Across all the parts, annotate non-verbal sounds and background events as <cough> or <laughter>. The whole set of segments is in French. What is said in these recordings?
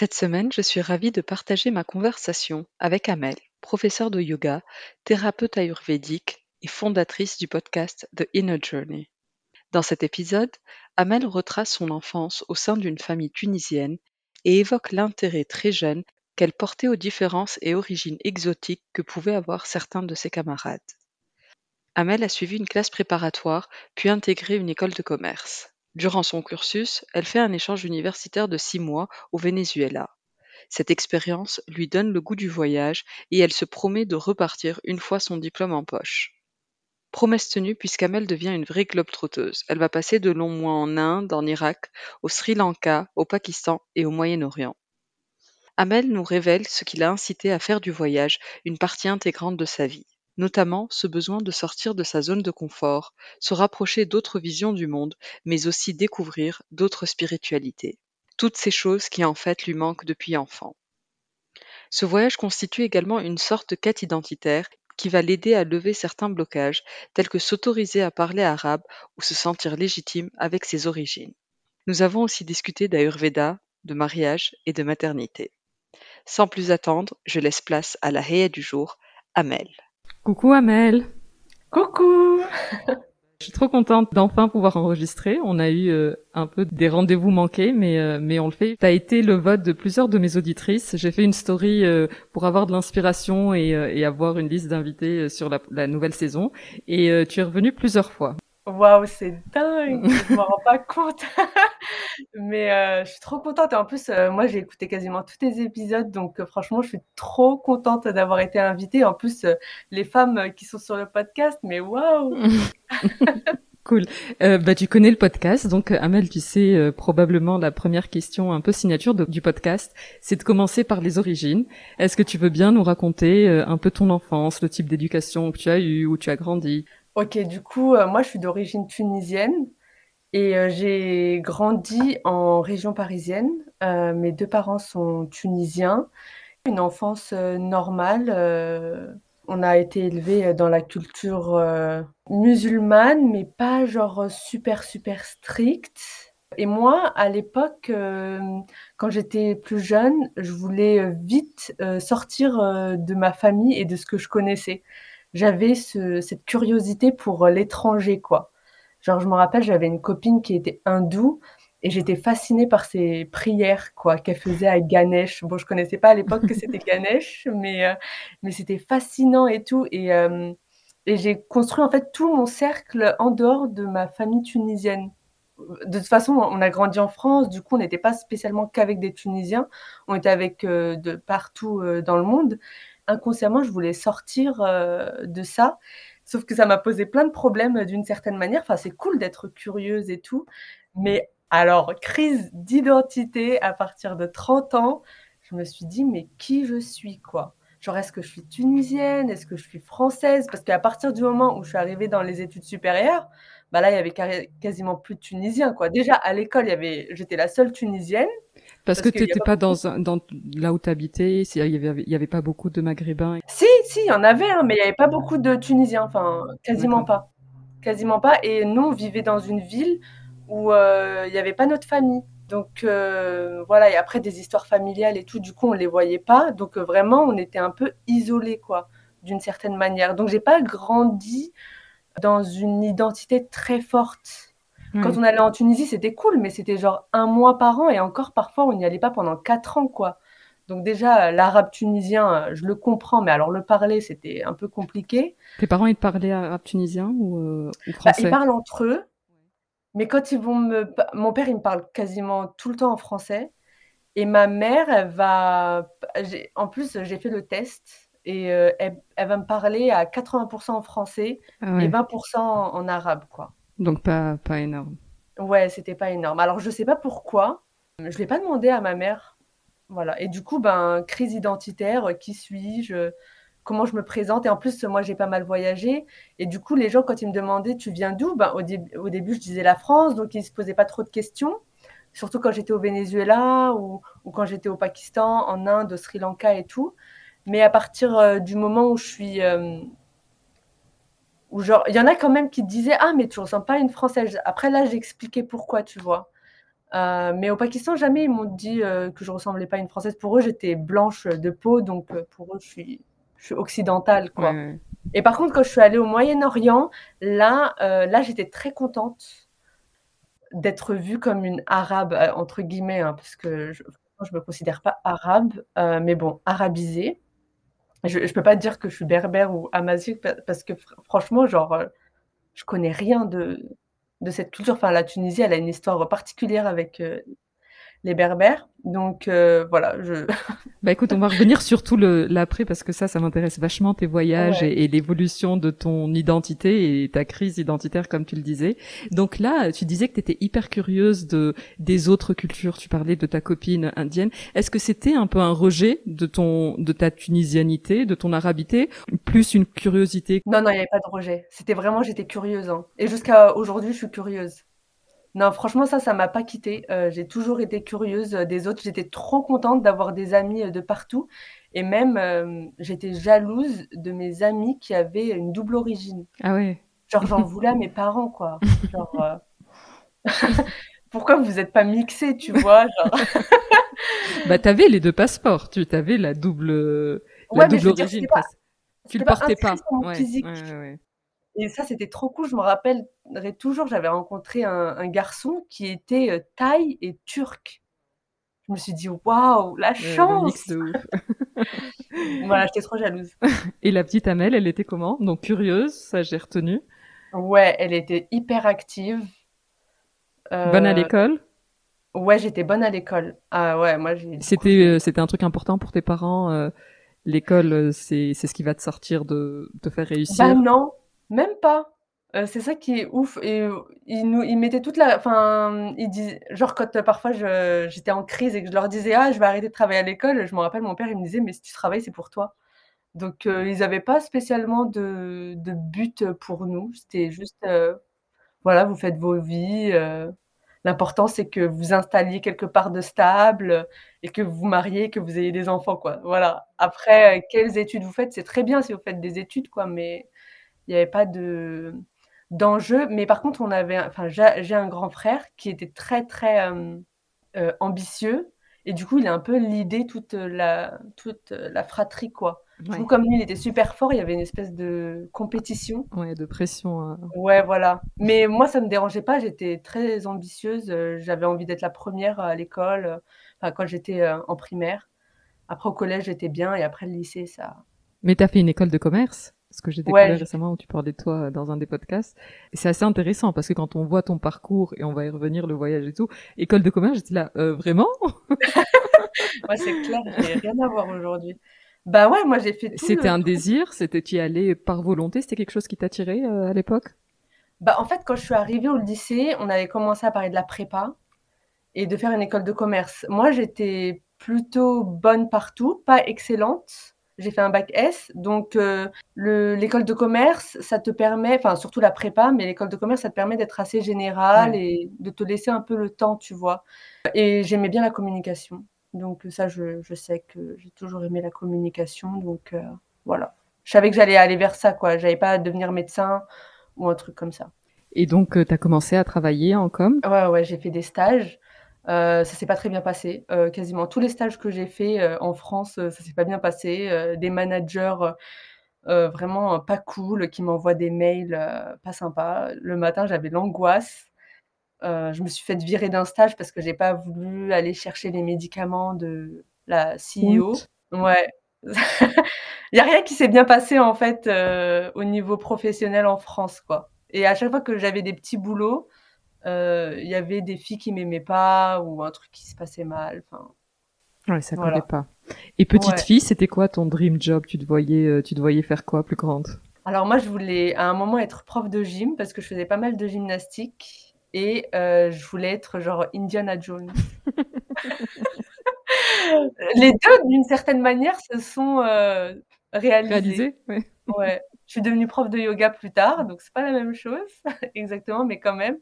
Cette semaine, je suis ravie de partager ma conversation avec Amel, professeure de yoga, thérapeute ayurvédique et fondatrice du podcast The Inner Journey. Dans cet épisode, Amel retrace son enfance au sein d'une famille tunisienne et évoque l'intérêt très jeune qu'elle portait aux différences et origines exotiques que pouvaient avoir certains de ses camarades. Amel a suivi une classe préparatoire puis intégré une école de commerce. Durant son cursus, elle fait un échange universitaire de six mois au Venezuela. Cette expérience lui donne le goût du voyage et elle se promet de repartir une fois son diplôme en poche. Promesse tenue puisqu'Amel devient une vraie globe-trotteuse. Elle va passer de longs mois en Inde, en Irak, au Sri Lanka, au Pakistan et au Moyen-Orient. Amel nous révèle ce qui l'a incité à faire du voyage une partie intégrante de sa vie notamment ce besoin de sortir de sa zone de confort, se rapprocher d'autres visions du monde, mais aussi découvrir d'autres spiritualités. Toutes ces choses qui en fait lui manquent depuis enfant. Ce voyage constitue également une sorte de quête identitaire qui va l'aider à lever certains blocages, tels que s'autoriser à parler arabe ou se sentir légitime avec ses origines. Nous avons aussi discuté d'Ayurveda, de mariage et de maternité. Sans plus attendre, je laisse place à la Héa du jour, Amel. Coucou Amel. Coucou. Je suis trop contente d'enfin pouvoir enregistrer. On a eu euh, un peu des rendez-vous manqués, mais euh, mais on le fait. T'as été le vote de plusieurs de mes auditrices. J'ai fait une story euh, pour avoir de l'inspiration et, et, avoir une liste d'invités sur la, la, nouvelle saison. Et tu es revenu plusieurs fois. Waouh, c'est dingue! <laughs> Je me rends pas compte. <laughs> Mais euh, je suis trop contente et en plus, euh, moi, j'ai écouté quasiment tous tes épisodes donc euh, franchement, je suis trop contente d'avoir été invitée. En plus, les femmes, qui sont sur le podcast, mais waouh! <laughs> Cool. bah, tu connais le podcast, donc Amel, tu sais probablement la première question un peu signature du podcast, c'est de commencer par les origines. Est-ce que tu veux bien nous raconter un peu ton enfance, le type d'éducation que tu as eu, où tu as grandi? Ok, du coup, euh, moi, je suis d'origine tunisienne et euh, j'ai grandi en région parisienne. Euh, mes deux parents sont tunisiens. Une enfance normale. on a été élevés dans la culture musulmane, mais pas genre super, super stricte. Et moi, à l'époque, quand j'étais plus jeune, je voulais vite sortir de ma famille et de ce que je connaissais j'avais cette curiosité pour euh, l'étranger, quoi. Genre, je me rappelle, j'avais une copine qui était hindoue et j'étais fascinée par ses prières, quoi, qu'elle faisait avec Ganesh. Bon, je connaissais pas à l'époque que c'était <laughs> Ganesh, mais, euh, mais c'était fascinant et tout. Et, euh, et j'ai construit en fait tout mon cercle en dehors de ma famille tunisienne. De toute façon, on a grandi en France, du coup, on n'était pas spécialement qu'avec des Tunisiens, on était avec de partout dans le monde inconsciemment, je voulais sortir euh, de ça. Sauf que ça m'a posé plein de problèmes euh, d'une certaine manière. Enfin, c'est cool d'être curieuse et tout. Mais alors, crise d'identité à partir de 30 ans, je me suis dit, mais qui je suis, quoi? Genre, est-ce que je suis tunisienne? Est-ce que je suis française? Parce qu'à partir du moment où je suis arrivée dans les études supérieures, bah là, il y avait quasiment plus de Tunisiens, quoi. Déjà, à l'école, il avait, j'étais la seule Tunisienne. Parce, que tu n'étais pas, dans, dans là où tu habitais, il y avait, y pas beaucoup de Maghrébins. Si, si, il y en avait, hein, mais il n'y avait pas beaucoup de Tunisiens, enfin, quasiment pas. Quasiment pas. Et nous, on vivait dans une ville où il n'y avait pas notre famille. Donc voilà, et après des histoires familiales et tout, du coup on les voyait pas. Donc vraiment on était un peu isolés quoi, d'une certaine manière. Donc j'ai pas grandi dans une identité très forte. Quand on allait en Tunisie, c'était cool, mais c'était genre un mois par an et encore parfois on n'y allait pas pendant quatre ans quoi. Donc déjà, l'arabe tunisien, je le comprends, mais alors le parler, c'était un peu compliqué. Tes parents, ils parlaient arabe tunisien ou, euh, bah, français? Ils parlent entre eux, mais quand ils vont me... Mon père, il me parle quasiment tout le temps en français. Et ma mère, elle va... En plus, j'ai fait le test et euh, elle, va me parler à 80% en français ah et 20% en, arabe, quoi. Donc pas, pas énorme. Ouais, c'était pas énorme. Alors je sais pas pourquoi. Je l'ai pas demandé à ma mère voilà. Et du coup, ben, crise identitaire, euh, qui suis-je Comment je me présente Et en plus, moi, j'ai pas mal voyagé. Et du coup, les gens, quand ils me demandaient, tu viens d'où? Ben, au, au, début, je disais la France, donc ils se posaient pas trop de questions. Surtout quand j'étais au Venezuela ou, ou quand j'étais au Pakistan, en Inde, au Sri Lanka et tout. Mais à partir euh, du moment où je suis. Euh, où genre, il y en a quand même qui disaient Ah, mais tu ressembles pas à une Française. Après, là, j'ai expliqué pourquoi, tu vois. Euh, mais au Pakistan, jamais ils m'ont dit euh, que je ressemblais pas à une Française. Pour eux, j'étais blanche de peau, donc euh, pour eux, je suis, je suis occidentale, quoi. Et par contre, quand je suis allée au Moyen-Orient, là, là, j'étais très contente d'être vue comme une arabe entre guillemets, hein, parce que je, je me considère pas arabe, mais bon, arabisée. Je, je peux pas dire que je suis berbère ou amazigh parce que franchement, genre, je connais rien de de cette culture. Enfin, la Tunisie, elle a une histoire particulière avec euh, les Berbères. Donc euh, voilà, je. <laughs> bah écoute, on va revenir sur tout l'après parce que ça, ça m'intéresse vachement tes voyages et, l'évolution de ton identité et ta crise identitaire comme tu le disais. Donc là, tu disais que tu étais hyper curieuse de des autres cultures. Tu parlais de ta copine indienne. Est-ce que c'était un peu un rejet de ton de ta tunisianité, de ton arabité, plus une curiosité? Non, non, il n'y avait pas de rejet. C'était vraiment, j'étais curieuse. Hein. Et jusqu'à aujourd'hui, je suis curieuse. Non, franchement, ça, ça m'a pas quitté. Euh, j'ai toujours été curieuse euh, des autres. J'étais trop contente d'avoir des amis euh, de partout. Et même, j'étais jalouse de mes amis qui avaient une double origine. Ah ouais. Genre, j'en <laughs> voulais à mes parents, quoi. Genre, <laughs> pourquoi vous n'êtes pas mixés, tu vois genre... <laughs> Bah, t'avais les deux passeports. Tu avais la double, la double origine. tu le portais pas. Ouais, ouais, ouais. Et ça, c'était trop cool. Je me rappellerai toujours, j'avais rencontré un, garçon qui était euh, thaï et turc. Je me suis dit, waouh, la chance <laughs> Voilà, j'étais trop jalouse. <laughs> Et la petite Amel, elle était comment? Donc curieuse, ça j'ai retenu. Ouais, elle était hyper active. bonne à euh, l'école? Ouais, j'étais bonne à l'école. Ah ouais, moi j'ai. C'était euh, c'était un truc important pour tes parents. l'école, c'est c'est ce qui va te sortir de te faire réussir? Bah non, même pas. Euh, c'est ça qui est ouf et euh, ils nous ils mettaient toute la enfin, ils disent genre quand, euh, parfois j'étais en crise et que je leur disais: «Ah, je vais arrêter de travailler à l'école», je me rappelle mon père, il me disait: «Mais si tu travailles, c'est pour toi». Donc ils n'avaient pas spécialement de de but, pour nous. C'était juste, voilà, vous faites vos vies, l'important c'est que vous installiez quelque part de stable, et que vous vous mariez, que vous ayez des enfants, quoi. Voilà. Après, quelles études vous faites, c'est très bien si vous faites des études, quoi, mais il n'y avait pas de d'enjeu. Mais par contre, on avait, enfin, j'ai un grand frère qui était très très euh, euh, ambitieux et du coup, il a un peu l'idée toute la toute la fratrie quoi. Du coup, comme lui, il était super fort, il y avait une espèce de compétition. Ouais, de pression. Hein. Ouais, voilà. Mais moi, ça me dérangeait pas. J'étais très ambitieuse. J'avais envie d'être la première à l'école. Enfin, quand j'étais euh, en primaire. Après, au collège, j'étais bien. Et après, le lycée, ça. Mais tu as fait une école de commerce? Ce que j'ai découvert récemment où tu parlais de toi euh, dans un des podcasts. Et c'est assez intéressant parce que quand on voit ton parcours et on va y revenir, le voyage et tout, école de commerce, j'étais là, euh, vraiment? <laughs> Ouais, c'est clair, j'ai rien à voir aujourd'hui. Bah ouais, moi j'ai fait C'était un désir, c'était tu y allais par volonté, c'était quelque chose qui t'attirait euh, à l'époque? Bah en fait, quand je suis arrivée au lycée, on avait commencé à parler de la prépa et de faire une école de commerce. Moi, j'étais plutôt bonne partout, pas excellente j'ai fait un bac S. Donc, euh, l'école de commerce, ça te permet, enfin, surtout la prépa, mais l'école de commerce, ça te permet d'être assez général et de te laisser un peu le temps, tu vois. Et j'aimais bien la communication. Donc, ça, je, je sais que j'ai toujours aimé la communication. Donc, euh, voilà. Je savais que j'allais aller vers ça, quoi. J'avais pas à devenir médecin ou un truc comme ça. Et donc, tu as commencé à travailler en com? Ouais, ouais, j'ai fait des stages. Euh, ça s'est pas très bien passé. Euh, quasiment tous les stages que j'ai fait euh, en France, ça s'est pas bien passé. des managers vraiment pas cool qui m'envoient des mails pas sympas. Le matin, j'avais l'angoisse. je me suis fait virer d'un stage parce que j'ai pas voulu aller chercher les médicaments de la CEO. Ouais. Il <laughs> y a rien qui s'est bien passé en fait au niveau professionnel en France, quoi. Et à chaque fois que j'avais des petits boulots, il y avait des filles qui m'aimaient pas ou un truc qui se passait mal. Enfin, ouais, ça ne pas. Et petite fille, c'était quoi ton dream job? Tu te voyais, euh, tu te voyais faire quoi plus grande? Alors moi, je voulais à un moment être prof de gym parce que je faisais pas mal de gymnastique et euh, je voulais être genre Indiana Jones. <laughs> Les deux, d'une certaine manière, se sont réalisés. Ouais. Je suis devenue prof de yoga plus tard, donc c'est pas la même chose <laughs> exactement, mais quand même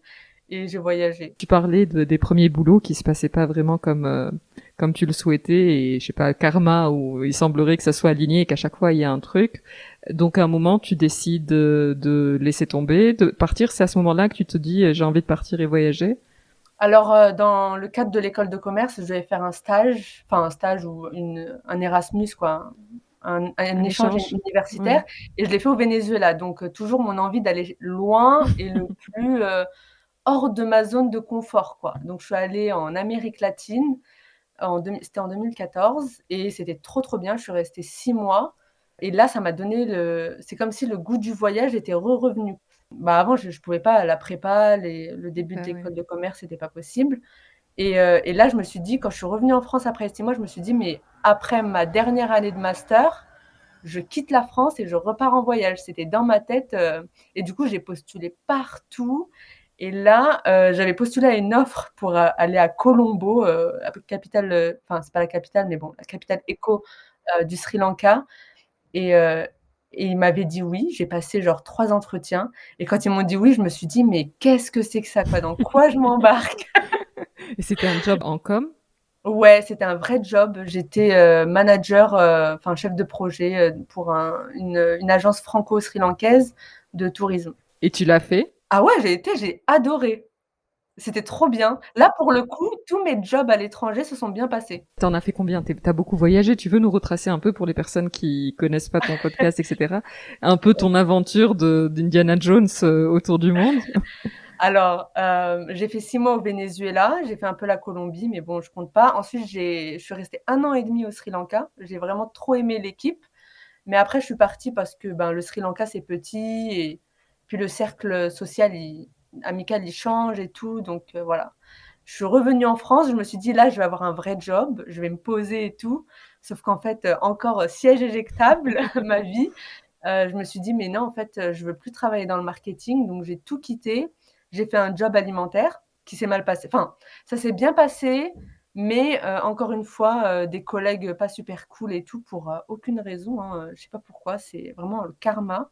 et j'ai voyagé. Tu parlais de, des premiers boulots qui se passaient pas vraiment comme euh, comme tu le souhaitais et je sais pas karma où il semblerait que ça soit aligné et qu'à chaque fois il y a un truc. Donc à un moment tu décides de, de laisser tomber, de partir. C'est à ce moment-là que tu te dis j'ai envie de partir et voyager. Alors euh, dans le cadre de l'école de commerce, je devais faire un stage, enfin un stage ou une, un Erasmus quoi, un, un, échange, universitaire et je l'ai fait au Venezuela. Donc euh, toujours mon envie d'aller loin et le <laughs> plus hors de ma zone de confort, quoi. Donc, je suis allée en Amérique latine, en c'était en 2014, et c'était trop, trop bien. Je suis restée six mois. Et là, ça m'a donné le. C'est comme si le goût du voyage était re-revenu. Bah, avant, je ne pouvais pas, la prépa, le début de bah l'école de commerce, c'était pas possible. Et, euh, et, là, je me suis dit, quand je suis revenue en France après six mois, je me suis dit, mais après ma dernière année de master, je quitte la France et je repars en voyage. C'était dans ma tête. Euh, et du coup, j'ai postulé partout. Et là, euh, j'avais postulé à une offre pour euh, aller à Colombo, euh, la capitale, enfin, c'est pas la capitale, mais bon, la capitale éco du Sri Lanka. Et, et ils m'avaient dit oui. J'ai passé genre trois entretiens. Et quand ils m'ont dit oui, je me suis dit, mais qu'est-ce que c'est que ça, quoi? Dans quoi je m'embarque? <laughs> et c'était un job en com? Ouais, c'était un vrai job. J'étais manager, enfin chef de projet pour un, une, une agence franco-sri-lankaise de tourisme. Et tu l'as fait? Ah ouais, j'ai été j'ai adoré. C'était trop bien. Là, pour le coup, tous mes jobs à l'étranger se sont bien passés. T'en as fait combien? Tu as beaucoup voyagé. Tu veux nous retracer un peu pour les personnes qui connaissent pas ton podcast, etc. Un peu ton aventure d'Indiana Jones euh, autour du monde? <laughs> Alors, euh, j'ai fait six mois au Venezuela, j'ai fait un peu la Colombie, mais bon, je compte pas. Ensuite, je suis restée un an et demi au Sri Lanka. J'ai vraiment trop aimé l'équipe. Mais après, je suis partie parce que ben, le Sri Lanka, c'est petit et puis le cercle social, amical, il change et tout. Donc euh, voilà. Je suis revenue en France, je me suis dit là, je vais avoir un vrai job, je vais me poser et tout. Sauf qu'en fait, euh, encore euh, siège éjectable, <laughs> ma vie. je me suis dit, mais non, en fait, je veux plus travailler dans le marketing. Donc j'ai tout quitté. J'ai fait un job alimentaire qui s'est mal passé. Enfin, ça s'est bien passé, mais encore une fois, des collègues pas super cool et tout pour aucune raison. Hein. Je sais pas pourquoi, c'est vraiment le karma.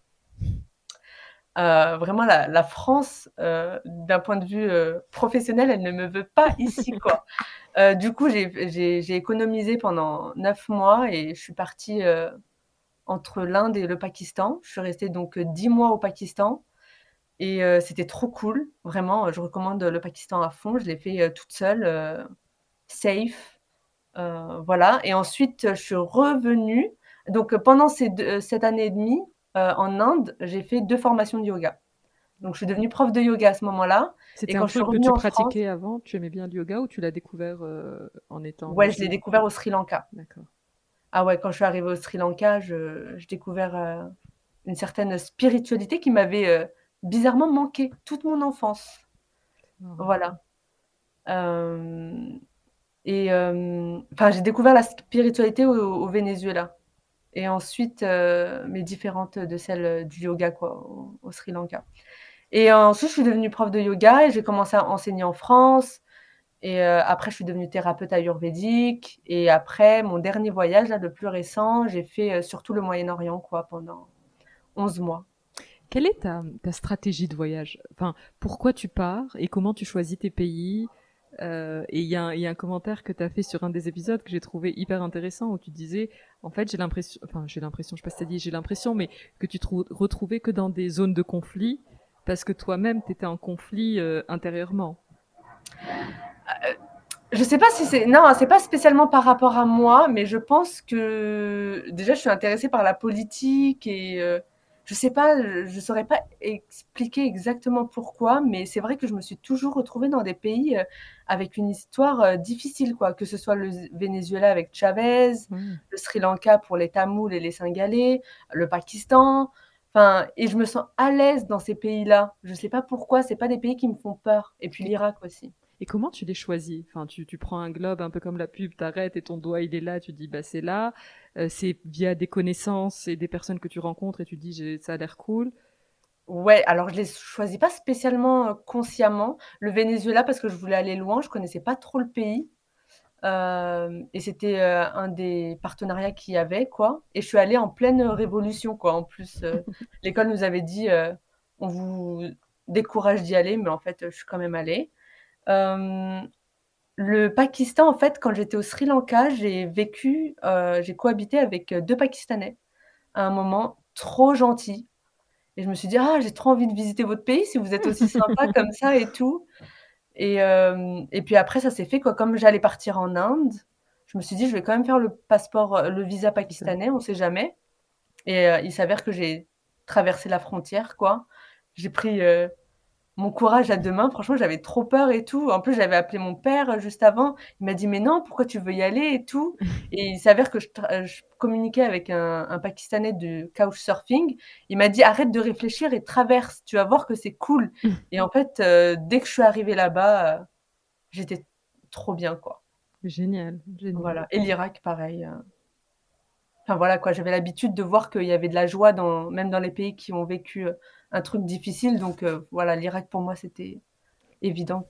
Euh, vraiment, la, France, euh, d'un point de vue euh, professionnel, elle ne me veut pas ici, quoi. <laughs> du coup, j'ai économisé pendant neuf mois et je suis partie entre l'Inde et le Pakistan. Je suis restée donc dix mois au Pakistan et c'était trop cool. Vraiment, je recommande le Pakistan à fond. Je l'ai fait toute seule, safe. voilà. Et ensuite, je suis revenue. Donc, pendant ces cette année et demie, en Inde, j'ai fait deux formations de yoga. Donc, je suis devenue prof de yoga à ce moment-là. C'était un truc que tu pratiquais avant Tu aimais bien le yoga ou tu l'as découvert euh, en étant... Ouais, je l'ai découvert au Sri Lanka. D'accord. Ah ouais, quand je suis arrivée au Sri Lanka, j'ai découvert euh, une certaine spiritualité qui m'avait bizarrement manqué toute mon enfance. Voilà. et enfin, j'ai découvert la spiritualité au Venezuela et ensuite euh, mes différentes de celles du yoga quoi, au, Sri Lanka. Et ensuite, je suis devenue prof de yoga et j'ai commencé à enseigner en France. Et euh, après, je suis devenue thérapeute ayurvédique. Et après, mon dernier voyage, là, le plus récent, j'ai fait euh, surtout le Moyen-Orient quoi, pendant 11 mois. Quelle est ta, ta stratégie de voyage? Enfin, Pourquoi tu pars et comment tu choisis tes pays? Euh, et il y, a un commentaire que tu as fait sur un des épisodes que j'ai trouvé hyper intéressant où tu disais, en fait, j'ai l'impression, enfin, j'ai l'impression, je sais pas si dit, j'ai l'impression, mais que tu te retrouvais que dans des zones de conflit parce que toi-même, tu étais en conflit euh, intérieurement. Euh, je sais pas si c'est non, c'est pas spécialement par rapport à moi, mais je pense que déjà je suis intéressée par la politique et euh, je sais pas, je saurais pas expliquer exactement pourquoi, mais c'est vrai que je me suis toujours retrouvée dans des pays euh, avec une histoire euh, difficile, quoi. Que ce soit le Venezuela avec Chavez, mmh. le Sri Lanka pour les Tamouls et les Singalais, le Pakistan. Enfin, et je me sens à l'aise dans ces pays-là. Je sais pas pourquoi, c'est pas des pays qui me font peur. Et puis l'Irak aussi. Et comment tu les choisis? Enfin, tu, tu, prends un globe un peu comme la pub, t'arrêtes et ton doigt il est là, tu dis bah c'est là. Euh, c'est via des connaissances et des personnes que tu rencontres et tu dis ça a l'air cool. Ouais, alors je les choisis pas spécialement euh, consciemment. Le Venezuela parce que je voulais aller loin, je connaissais pas trop le pays. Euh, et c'était un des partenariats qu'il y avait, quoi. Et je suis allée en pleine révolution, quoi. En plus, <laughs> l'école nous avait dit, on vous décourage d'y aller, mais en fait, je suis quand même allée. Euh, le Pakistan, en fait, quand j'étais au Sri Lanka, j'ai vécu, euh, j'ai cohabité avec deux Pakistanais à un moment trop gentil. Et je me suis dit, ah, j'ai trop envie de visiter votre pays si vous êtes aussi sympa <laughs> comme ça et tout. Et, euh, et puis après, ça s'est fait quoi. Comme j'allais partir en Inde, je me suis dit, je vais quand même faire le passeport, le visa pakistanais, on sait jamais. Et il s'avère que j'ai traversé la frontière, quoi. J'ai pris mon courage à demain. Franchement, j'avais trop peur et tout. En plus, j'avais appelé mon père euh, juste avant. Il m'a dit, mais non, pourquoi tu veux y aller et tout? <laughs> Et il s'avère que je, communiquais avec un, Pakistanais de couchsurfing. Il m'a dit, arrête de réfléchir et traverse. Tu vas voir que c'est cool. et en fait, euh, dès que je suis arrivée là-bas, euh, j'étais trop bien, quoi. Génial, génial. Voilà. Et l'Irak, pareil. Enfin voilà quoi, j'avais l'habitude de voir qu'il y avait de la joie dans, même dans les pays qui ont vécu un truc difficile. Donc euh, voilà, l'Irak pour moi c'était évident.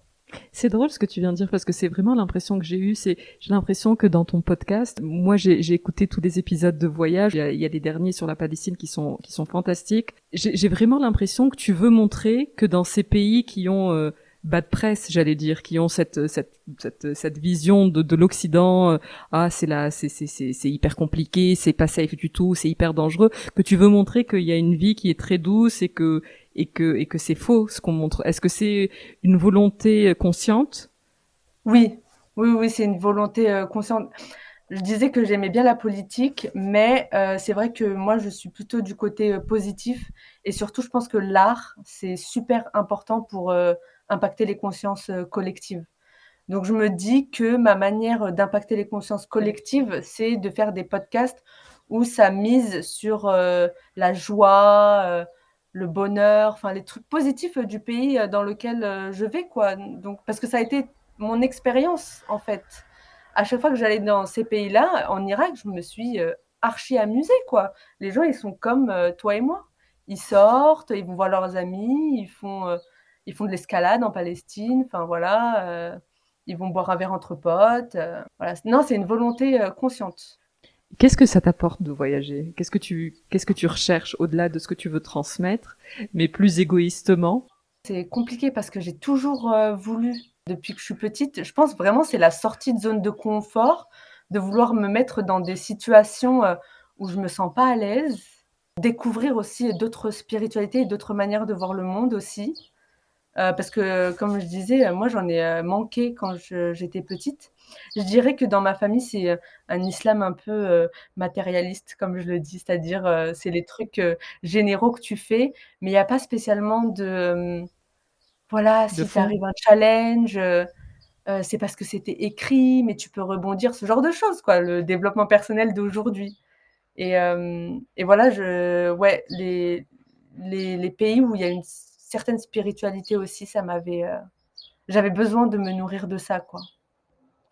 C'est drôle ce que tu viens de dire parce que c'est vraiment l'impression que j'ai eue. C'est j'ai l'impression que dans ton podcast, moi j'ai écouté tous les épisodes de voyage. Il y, a, il y, a, derniers sur la Palestine qui sont qui sont fantastiques. J'ai vraiment l'impression que tu veux montrer que dans ces pays qui ont euh, bas de presse, j'allais dire, qui ont cette cette cette, cette vision de, de l'Occident. Euh, ah, c'est là, c'est c'est c'est hyper compliqué, c'est pas safe du tout, c'est hyper dangereux. Que tu veux montrer qu'il y a une vie qui est très douce et que et que et que c'est faux ce qu'on montre. Est-ce que c'est une volonté consciente? Oui, oui, oui, c'est une volonté euh, consciente. Je disais que j'aimais bien la politique, mais euh, c'est vrai que moi, je suis plutôt du côté positif. Et surtout, je pense que l'art, c'est super important pour impacter les consciences euh, collectives. Donc je me dis que ma manière d'impacter les consciences collectives, c'est de faire des podcasts où ça mise sur euh, la joie, euh, le bonheur, enfin les trucs positifs du pays dans lequel je vais quoi. Donc parce que ça a été mon expérience en fait. À chaque fois que j'allais dans ces pays-là, en Irak, je me suis archi amusée quoi. Les gens ils sont comme toi et moi. Ils sortent, ils vont voir leurs amis, ils font ils font de l'escalade en Palestine. Enfin voilà, euh, ils vont boire un verre entre potes. Euh, voilà. Non, c'est une volonté euh, consciente. Qu'est-ce que ça t'apporte de voyager? Qu'est-ce que tu qu'est-ce que tu recherches au-delà de ce que tu veux transmettre, mais plus égoïstement? C'est compliqué parce que j'ai toujours voulu depuis que je suis petite. Je pense vraiment c'est la sortie de zone de confort, de vouloir me mettre dans des situations où je me sens pas à l'aise, découvrir aussi d'autres spiritualités et d'autres manières de voir le monde aussi. Euh, parce que, comme je disais, moi, j'en ai euh, manqué quand j'étais petite. Je dirais que dans ma famille, c'est euh, un islam un peu matérialiste, comme je le dis, c'est-à-dire c'est les trucs généraux que tu fais, mais il n'y a pas spécialement de... voilà, si ça arrive un challenge, c'est parce que c'était écrit, mais tu peux rebondir, ce genre de choses, quoi, le développement personnel d'aujourd'hui. Et, et, voilà, je, ouais, les, les, les pays où il y a une certaine spiritualité aussi, ça m'avait. Euh, j'avais besoin de me nourrir de ça, quoi.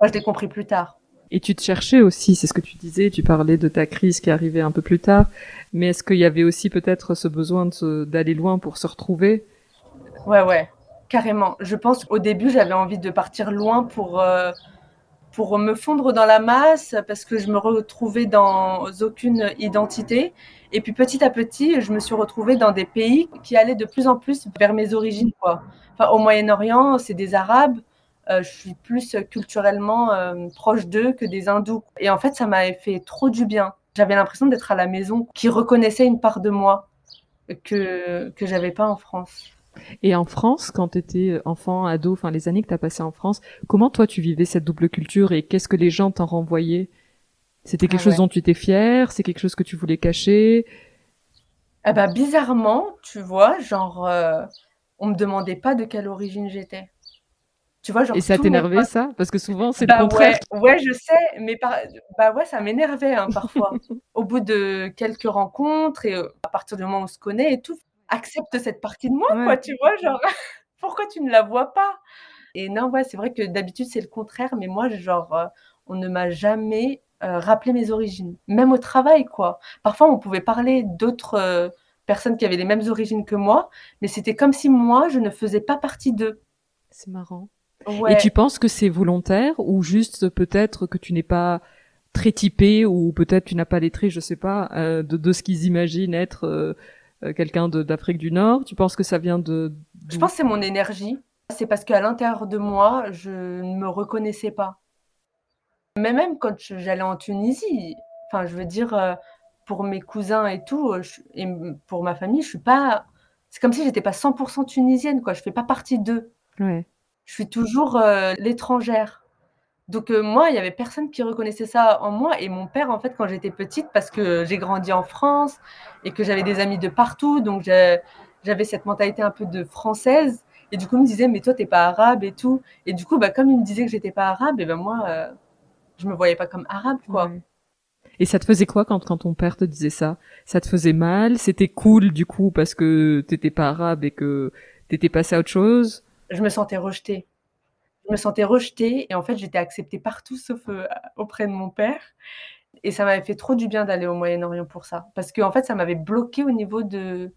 Je l'ai compris plus tard. Et tu te cherchais aussi, c'est ce que tu disais, tu parlais de ta crise qui arrivait un peu plus tard, mais est-ce qu'il y avait aussi peut-être ce besoin d'aller loin pour se retrouver? Ouais, ouais, carrément. Je pense qu'au début, j'avais envie de partir loin pour, euh, pour me fondre dans la masse, parce que je me retrouvais dans aucune identité. Et puis petit à petit, je me suis retrouvée dans des pays qui allaient de plus en plus vers mes origines. Quoi. Enfin, au Moyen-Orient, c'est des Arabes. Euh, je suis plus culturellement euh, proche d'eux que des hindous. Et en fait, ça m'a fait trop du bien. J'avais l'impression d'être à la maison, qui reconnaissait une part de moi que que j'avais pas en France. Et en France, quand tu étais enfant, ado, enfin les années que tu as passées en France, comment toi tu vivais cette double culture et qu'est-ce que les gens t'en renvoyaient? C'était quelque ah chose dont tu étais fière C'est quelque chose que tu voulais cacher? Eh ben, bizarrement, tu vois, genre, euh, on me demandait pas de quelle origine j'étais. Tu vois, genre, Et ça t'énervait, ça? Parce que souvent, c'est le bah contraire. Ouais, je sais, mais bah ouais, ça m'énervait hein, parfois. <laughs> Au bout de quelques rencontres et euh, à partir du moment où on se connaît et tout, accepte cette partie de moi, quoi, tu vois, genre, <laughs> pourquoi tu ne la vois pas? Et non, ouais, c'est vrai que d'habitude, c'est le contraire, mais moi, genre, euh, on ne m'a jamais euh, rappelé mes origines, même au travail, quoi. Parfois, on pouvait parler d'autres euh, personnes qui avaient les mêmes origines que moi, mais c'était comme si moi, je ne faisais pas partie d'eux. C'est marrant. Et tu penses que c'est volontaire ou juste peut-être que tu n'es pas très typé ou peut-être tu n'as pas les traits, je sais pas, de, de, ce qu'ils imaginent être euh, quelqu'un d'Afrique du Nord? Tu penses que ça vient de... Je pense que c'est mon énergie. C'est parce qu'à l'intérieur de moi, je ne me reconnaissais pas. Mais même quand j'allais en Tunisie, enfin, je veux dire, euh, pour mes cousins et tout, et pour ma famille, je suis pas. C'est comme si j'étais pas 100% tunisienne, quoi. Je fais pas partie d'eux. Ouais. Je suis toujours euh, l'étrangère. Donc euh, moi, il y avait personne qui reconnaissait ça en moi et mon père en fait quand j'étais petite parce que j'ai grandi en France et que j'avais des amis de partout donc j'avais cette mentalité un peu de française et du coup il me disait mais toi t'es pas arabe et tout et du coup bah comme il me disait que j'étais pas arabe et ben moi euh, je me voyais pas comme arabe quoi. Et ça te faisait quoi quand, quand ton père te disait ça? Ça te faisait mal? C'était cool du coup parce que t'étais pas arabe et que t'étais passé à autre chose? Je me sentais rejetée je me sentais rejetée et en fait j'étais acceptée partout sauf euh, auprès de mon père. Et ça m'avait fait trop du bien d'aller au Moyen-Orient pour ça. Parce que en fait ça m'avait bloqué au niveau de,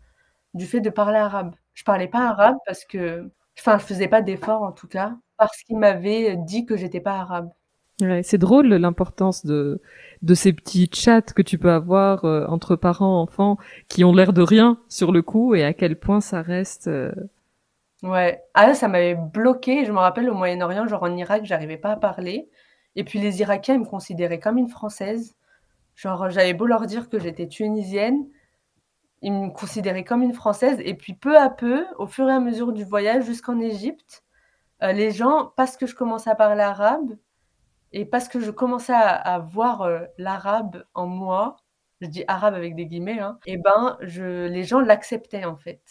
du fait de parler arabe. Je parlais pas arabe parce que, enfin je faisais pas d'efforts en tout cas, parce qu'il m'avait dit que j'étais pas arabe. Ouais, c'est drôle l'importance de, de ces petits chats que tu peux avoir euh, entre parents, enfants, qui ont l'air de rien sur le coup et à quel point ça reste euh, Ouais. Ah ça m'avait bloqué. Je me rappelle au Moyen-Orient, genre en Irak, j'arrivais pas à parler. Et puis les Irakiens, ils me considéraient comme une Française. Genre, j'avais beau leur dire que j'étais tunisienne, ils me considéraient comme une Française. Et puis peu à peu, au fur et à mesure du voyage jusqu'en Égypte, euh, les gens, parce que je commençais à parler arabe et parce que je commençais à, voir euh, l'arabe en moi, je dis arabe avec des guillemets, hein, et ben je, les gens l'acceptaient en fait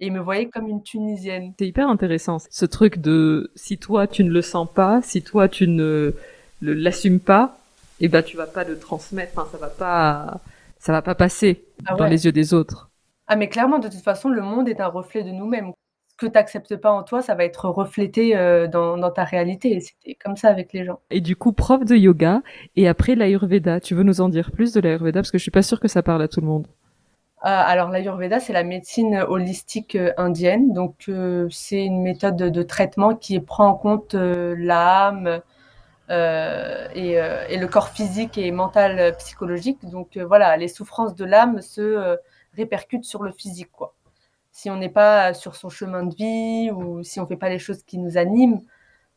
et me voyait comme une Tunisienne. C'est hyper intéressant, ce truc de si toi tu ne le sens pas, si toi tu ne l'assumes pas, et eh ben tu vas pas le transmettre, enfin ça va pas ça va pas passer ah dans les yeux des autres. Ah mais clairement de toute façon le monde est un reflet de nous-mêmes. Que tu n'acceptes pas en toi, ça va être reflété euh, dans, dans, ta réalité. C'était comme ça avec les gens. Et du coup, prof de yoga, et après l'Ayurveda, tu veux nous en dire plus de l'Ayurveda? Parce que je suis pas sûre que ça parle à tout le monde. Euh, alors l'Ayurveda, c'est la médecine holistique euh, indienne. Donc euh, c'est une méthode de, traitement qui prend en compte l'âme et, le corps physique et mental psychologique. Donc voilà, les souffrances de l'âme se répercutent sur le physique. Quoi. Si on n'est pas sur son chemin de vie ou si on ne fait pas les choses qui nous animent,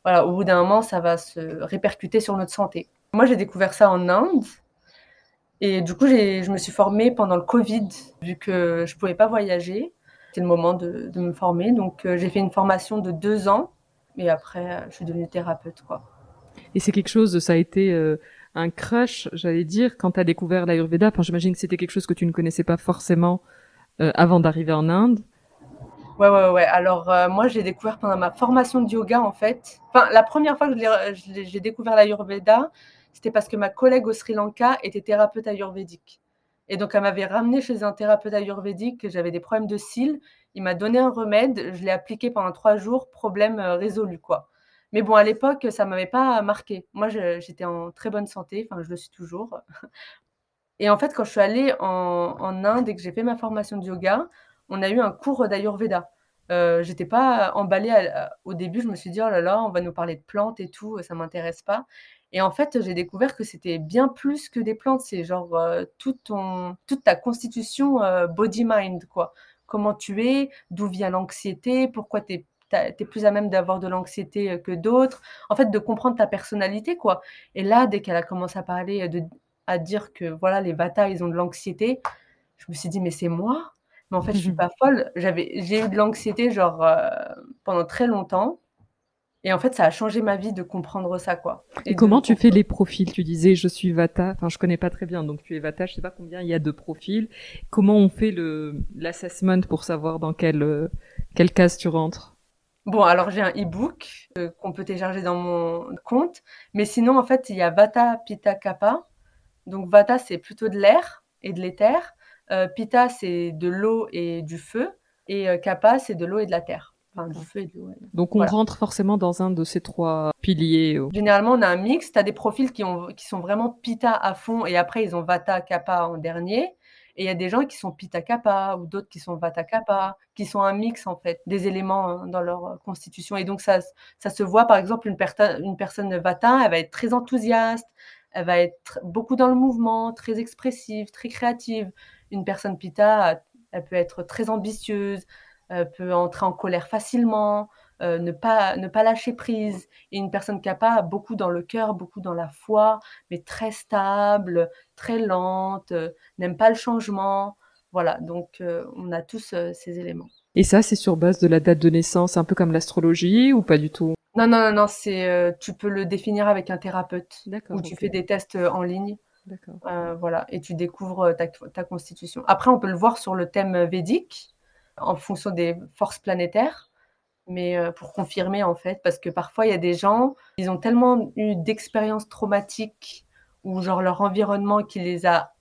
voilà, au bout d'un moment, ça va se répercuter sur notre santé. Moi, j'ai découvert ça en Inde. Et du coup, je me suis formée pendant le Covid, vu que je ne pouvais pas voyager. C'était le moment de, me former. Donc, euh, j'ai fait une formation de deux ans. Et après, euh, je suis devenue thérapeute, quoi. Et c'est quelque chose, ça a été euh, un crush, j'allais dire, quand tu as découvert l'Ayurveda. Enfin, j'imagine que c'était quelque chose que tu ne connaissais pas forcément avant d'arriver en Inde. Ouais, ouais, ouais. Alors, moi, j'ai découvert pendant ma formation de yoga, en fait. Enfin, la première fois que j'ai découvert l'Ayurveda, c'était parce que ma collègue au Sri Lanka était thérapeute ayurvédique. Et donc, elle m'avait ramené chez un thérapeute ayurvédique, que j'avais des problèmes de cils. Il m'a donné un remède, je l'ai appliqué pendant trois jours, problème euh, résolu, quoi. Mais bon, à l'époque, ça ne m'avait pas marqué. Moi, j'étais en très bonne santé, enfin, je le suis toujours. Et en fait, quand je suis allée en, Inde et que j'ai fait ma formation de yoga, on a eu un cours d'Ayurveda. Euh, j'étais pas emballée au début, je me suis dit, oh là là, on va nous parler de plantes et tout, ça m'intéresse pas. Et en fait, j'ai découvert que c'était bien plus que des plantes. C'est genre euh, toute ta constitution euh, body-mind, quoi. Comment tu es, d'où vient l'anxiété, pourquoi tu es, plus à même d'avoir de l'anxiété euh, que d'autres. En fait, de comprendre ta personnalité, quoi. Et là, dès qu'elle a commencé à parler, à dire que voilà, les bata, ils ont de l'anxiété, je me suis dit, mais c'est moi? Mais en fait, je suis <laughs> pas folle. J'avais, j'ai eu de l'anxiété genre euh, pendant très longtemps. Et en fait, ça a changé ma vie de comprendre ça, quoi. Et, comment tu fais les profils? Tu disais, je suis Vata. Enfin, je connais pas très bien. Donc, tu es Vata. Je sais pas combien il y a de profils. Comment on fait le l'assessment pour savoir dans quelle euh, quelle case tu rentres? Bon, alors j'ai un e-book euh, qu'on peut télécharger dans mon compte. Mais sinon, en fait, il y a Vata, Pitta, Kappa. Donc, Vata, c'est plutôt de l'air et de l'éther. Euh, Pitta, c'est de l'eau et du feu. Et euh, Kappa, c'est de l'eau et de la terre. Enfin, du feu et de l'eau. Donc on rentre forcément dans un de ces trois piliers. Généralement, on a un mix. Tu as des profils qui, ont, qui sont vraiment Pitta à fond et après, ils ont Vata, Kappa en dernier. Et il y a des gens qui sont Pitta Kappa ou d'autres qui sont Vata Kappa, qui sont un mix en fait des éléments hein, dans leur euh, constitution. Et donc ça, ça se voit par exemple une, une personne Vata, elle va être très enthousiaste, elle va être beaucoup dans le mouvement, très expressive, très créative une personne Pitta, elle peut être très ambitieuse, elle peut entrer en colère facilement, euh, ne, pas, ne pas lâcher prise. Et une personne Kappa beaucoup dans le cœur, beaucoup dans la foi, mais très stable, très lente, euh, n'aime pas le changement. Voilà, donc euh, on a tous ces éléments. Et ça, c'est sur base de la date de naissance, un peu comme l'astrologie ou pas du tout? Non, non, non, non c'est, tu peux le définir avec un thérapeute ou tu fais des tests en ligne. Euh, voilà, et tu découvres euh, ta, constitution. Après, on peut le voir sur le thème védique, en fonction des forces planétaires, mais euh, pour confirmer en fait, parce que parfois il y a des gens, ils ont tellement eu d'expériences traumatiques ou genre leur environnement qui les a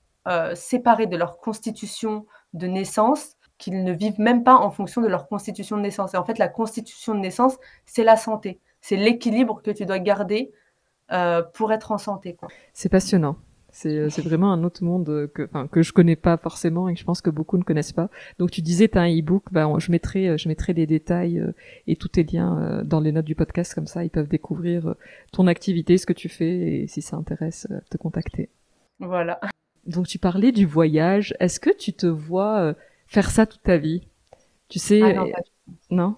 séparés de leur constitution de naissance, qu'ils ne vivent même pas en fonction de leur constitution de naissance. Et en fait, la constitution de naissance, c'est la santé, c'est l'équilibre que tu dois garder pour être en santé. C'est passionnant. Euh, c'est vraiment un autre monde que, enfin, que je connais pas forcément et que je pense que beaucoup ne connaissent pas. Donc tu disais tu as un e-book, ben je mettrai euh, je mettrai les détails euh, et tous tes liens dans les notes du podcast comme ça ils peuvent découvrir ton activité, ce que tu fais et si ça intéresse te contacter. Voilà. Donc tu parlais du voyage. Est-ce que tu te vois faire ça toute ta vie? Tu sais ah non, non?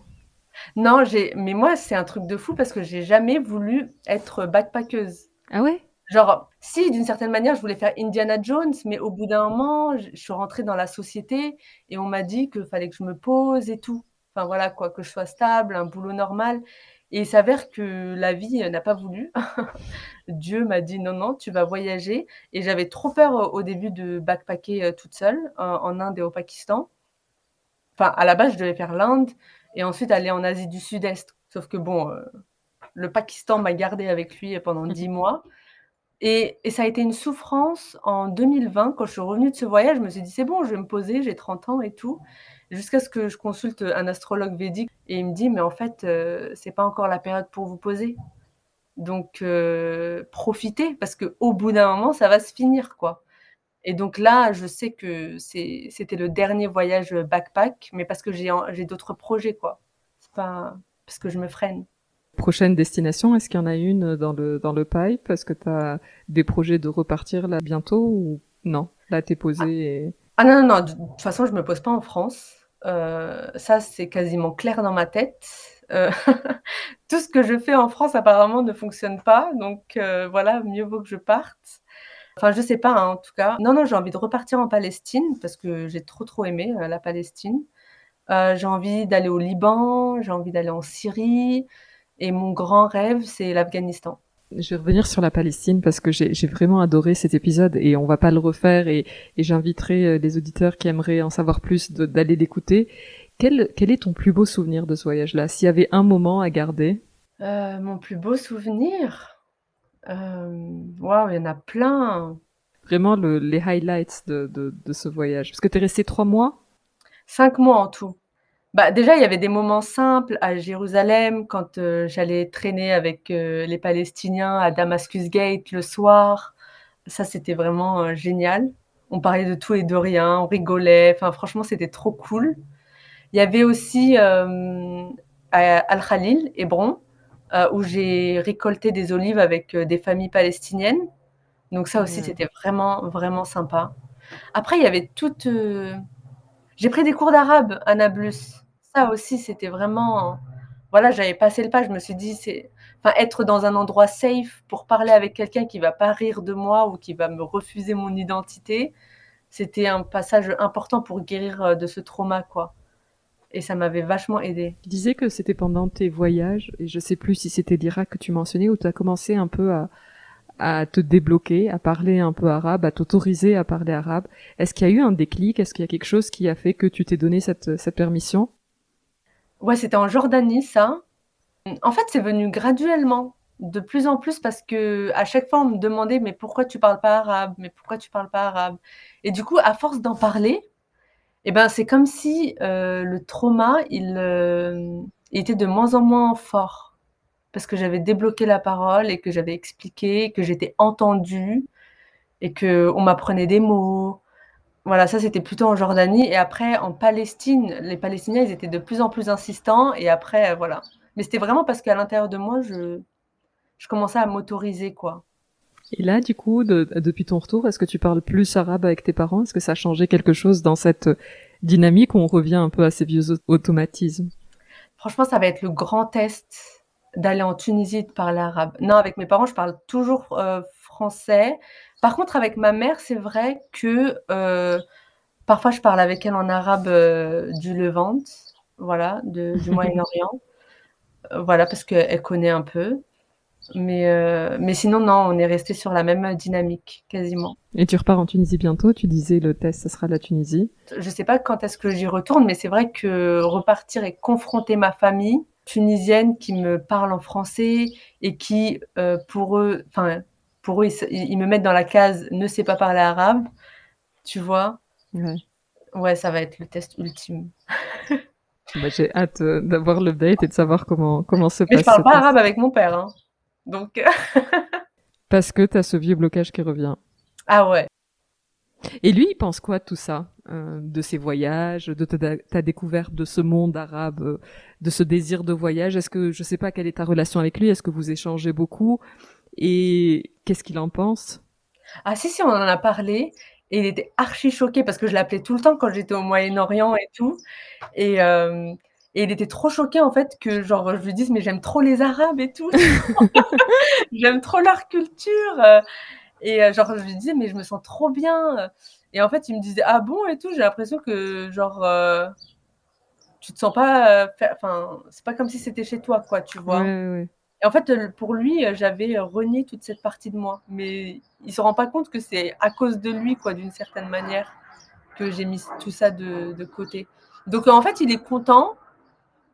Non, j'ai mais moi c'est un truc de fou parce que j'ai jamais voulu être backpackeuse. Ah ouais? Genre, si, d'une certaine manière, je voulais faire Indiana Jones, mais au bout d'un moment, je, suis rentrée dans la société et on m'a dit qu'il fallait que je me pose et tout. Enfin voilà, quoi, que je sois stable, un boulot normal. Et il s'avère que la vie n'a pas voulu. <laughs> Dieu m'a dit non, non, tu vas voyager. Et j'avais trop peur au début de backpacker euh, toute seule en, Inde et au Pakistan. Enfin, à la base, je devais faire l'Inde et ensuite aller en Asie du Sud-Est. Sauf que bon, euh, le Pakistan m'a gardé avec lui pendant dix <laughs> mois. Et, ça a été une souffrance en 2020, quand je suis revenue de ce voyage, je me suis dit, c'est bon, je vais me poser, j'ai 30 ans et tout, jusqu'à ce que je consulte un astrologue védique, et il me dit, mais en fait, euh, c'est pas encore la période pour vous poser. Donc, euh, profitez, parce qu'au bout d'un moment, ça va se finir, quoi. Et donc là, je sais que c'était le dernier voyage backpack, mais parce que j'ai d'autres projets, quoi. C'est pas parce que je me freine prochaine destination, est-ce qu'il y en a une dans le, dans le pipe? Est-ce que tu as des projets de repartir là bientôt ou non? Là, t'es posé ah. et... Ah non, non, non, de toute façon, je me pose pas en France. Euh, ça, c'est quasiment clair dans ma tête. Euh, <laughs> tout ce que je fais en France, apparemment, ne fonctionne pas. Donc euh, voilà, mieux vaut que je parte. Enfin, je sais pas, hein, en tout cas. Non, non, j'ai envie de repartir en Palestine parce que j'ai trop, trop aimé la Palestine. j'ai envie d'aller au Liban, j'ai envie d'aller en Syrie, et mon grand rêve, c'est l'Afghanistan. Je vais revenir sur la Palestine parce que j'ai vraiment adoré cet épisode et on va pas le refaire et, j'inviterai euh, les auditeurs qui aimeraient en savoir plus d'aller l'écouter. Quel, quel est ton plus beau souvenir de ce voyage-là? S'il y avait un moment à garder? Euh, Mon plus beau souvenir? euh, Waouh, il y en a plein Vraiment le, les highlights de, de, de ce voyage. Parce que tu es resté trois mois? Cinq mois en tout. Bah, déjà, il y avait des moments simples à Jérusalem quand euh, j'allais traîner avec euh, les Palestiniens à Damascus Gate le soir. Ça, c'était vraiment euh, génial. On parlait de tout et de rien, on rigolait. Enfin, franchement, c'était trop cool. Il y avait aussi Al-Khalil, Hébron, où j'ai récolté des olives avec des familles palestiniennes. Donc ça aussi, c'était vraiment, vraiment sympa. Après, il y avait toute j'ai pris des cours d'arabe à Nablus. Ça aussi, c'était vraiment. Voilà, j'avais passé le pas. Je me suis dit, c'est. Enfin, être dans un endroit safe pour parler avec quelqu'un qui va pas rire de moi ou qui va me refuser mon identité, c'était un passage important pour guérir de ce trauma, quoi. Et ça m'avait vachement aidé. Tu disais que c'était pendant tes voyages, et je sais plus si c'était l'Irak que tu mentionnais, où tu as commencé un peu à, à te débloquer, à parler un peu arabe, à t'autoriser à parler arabe. Est-ce qu'il y a eu un déclic? Est-ce qu'il y a quelque chose qui a fait que tu t'es donné cette, cette permission? Ouais, c'était en Jordanie, ça. En fait, c'est venu graduellement, de plus en plus, parce que à chaque fois, on me demandait mais pourquoi tu parles pas arabe? Mais pourquoi tu parles pas arabe? Et du coup, à force d'en parler, eh ben, c'est comme si euh, le trauma, il, euh, était de moins en moins fort parce que j'avais débloqué la parole et que j'avais expliqué, que j'étais entendue et que on m'apprenait des mots. Voilà, ça c'était plutôt en Jordanie et après en Palestine, les Palestiniens ils étaient de plus en plus insistants et après euh, voilà. Mais c'était vraiment parce qu'à l'intérieur de moi je je commençais à m'autoriser quoi. Et là, du coup, depuis ton retour, est-ce que tu parles plus arabe avec tes parents? Est-ce que ça a changé quelque chose dans cette dynamique où on revient un peu à ces vieux automatismes? Franchement, ça va être le grand test d'aller en Tunisie de parler arabe. Non, avec mes parents, je parle toujours euh, français. Par contre, avec ma mère, c'est vrai que euh, parfois je parle avec elle en arabe euh, du Levant, voilà, de, du <laughs> Moyen-Orient. voilà, parce qu'elle connaît un peu. Mais, mais sinon, non, on est resté sur la même dynamique, quasiment. Et tu repars en Tunisie bientôt Tu disais le test, ce sera la Tunisie. Je sais pas quand est-ce que j'y retourne, mais c'est vrai que repartir et confronter ma famille, tunisienne qui me parle en français et qui, euh, pour eux, enfin, pour eux, ils, me mettent dans la case ne sait pas parler arabe, tu vois. Ouais. Ouais, ça va être le test ultime. Bah, j'ai hâte euh, d'avoir le date et de savoir comment, comment se passe. Mais je parle pas arabe avec mon père, hein. Donc. <laughs> Parce que tu as ce vieux blocage qui revient. Ah ouais. Et lui, il pense quoi de tout ça euh, De ses voyages, de ta, découverte de ce monde arabe, euh, de ce désir de voyage? Est-ce que, je sais pas, quelle est ta relation avec lui Est-ce que vous échangez beaucoup? Et qu'est-ce qu'il en pense? Ah si, si, on en a parlé. Et il était archi choqué parce que je l'appelais tout le temps quand j'étais au Moyen-Orient et tout. Et, euh, et il était trop choqué en fait que genre je lui dise mais j'aime trop les Arabes et tout. <laughs> j'aime trop leur culture. Et euh, genre, je lui disais, mais je me sens trop bien. Et en fait, il me disait, ah bon et tout. J'ai l'impression que, genre, euh, tu te sens pas. Euh, enfin, c'est pas comme si c'était chez toi, quoi, tu vois. Et en fait, pour lui, j'avais renié toute cette partie de moi. Mais il se rend pas compte que c'est à cause de lui, quoi, d'une certaine manière, que j'ai mis tout ça de, de, côté. Donc, en fait, il est content.